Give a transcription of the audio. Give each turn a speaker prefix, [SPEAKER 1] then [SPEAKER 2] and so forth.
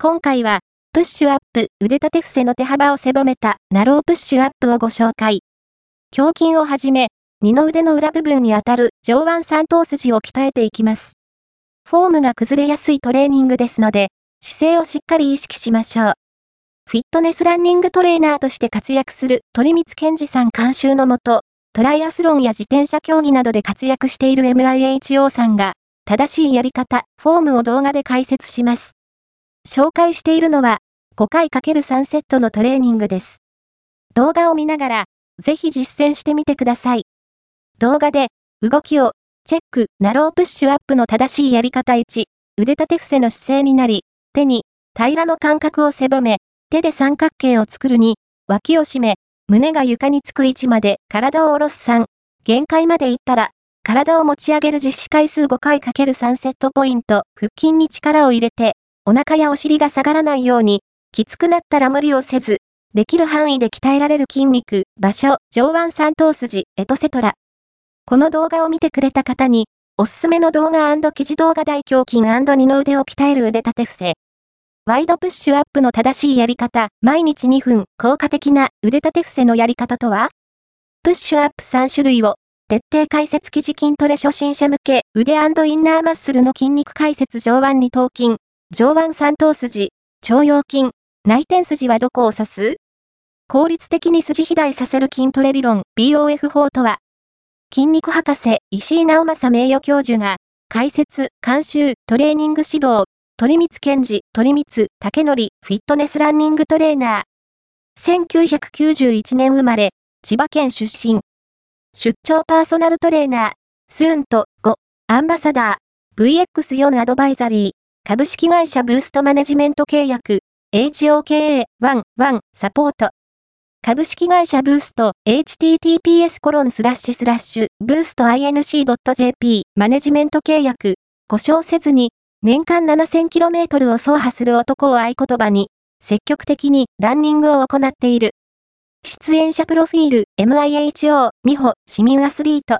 [SPEAKER 1] 今回は、プッシュアップ腕立て伏せの手幅を狭めたナロープッシュアップをご紹介。胸筋をはじめ、二の腕の裏部分にあたる上腕三頭筋を鍛えていきます。フォームが崩れやすいトレーニングですので、姿勢をしっかり意識しましょう。フィットネスランニングトレーナーとして活躍する鳥光健二さん監修のもと、トライアスロンや自転車競技などで活躍している MIHO さんが、正しいやり方、フォームを動画で解説します。紹介しているのは、5回 ×3 セットのトレーニングです。動画を見ながら、ぜひ実践してみてください。動画で、動きを、チェック、ナロープッシュアップの正しいやり方1、腕立て伏せの姿勢になり、手に、平らの感覚を狭め、手で三角形を作る2、脇を締め、胸が床につく位置まで体を下ろす3、限界までいったら、体を持ち上げる実施回数5回 ×3 セットポイント、腹筋に力を入れて、お腹やお尻が下がらないように、きつくなったら無理をせず、できる範囲で鍛えられる筋肉、場所、上腕三頭筋、エトセトラ。この動画を見てくれた方に、おすすめの動画記事動画大胸筋二の腕を鍛える腕立て伏せ。ワイドプッシュアップの正しいやり方、毎日2分、効果的な腕立て伏せのやり方とは？プッシュアップ3種類を、徹底解説記事筋トレ初心者向け、腕インナーマッスルの筋肉解説上腕二頭筋、上腕三頭筋、腸腰筋、内転筋はどこを指す？効率的に筋肥大させる筋トレ理論 BOF 法とは、筋肉博士石井直正名誉教授が、解説、監修、トレーニング指導、鳥光健治、鳥光竹則、フィットネスランニングトレーナー。1991年生まれ、千葉県出身。出張パーソナルトレーナー、スーンと5、アンバサダー、VX4 アドバイザリー。株式会社ブーストマネジメント契約、HOKA11 サポート。株式会社ブースト、https コロンスラッシュスラッシュ、ブースト inc.jp マネジメント契約、故障せずに、年間 7000km を走破する男を合言葉に、積極的にランニングを行っている。出演者プロフィール、MIHO、美穂、市民アスリート。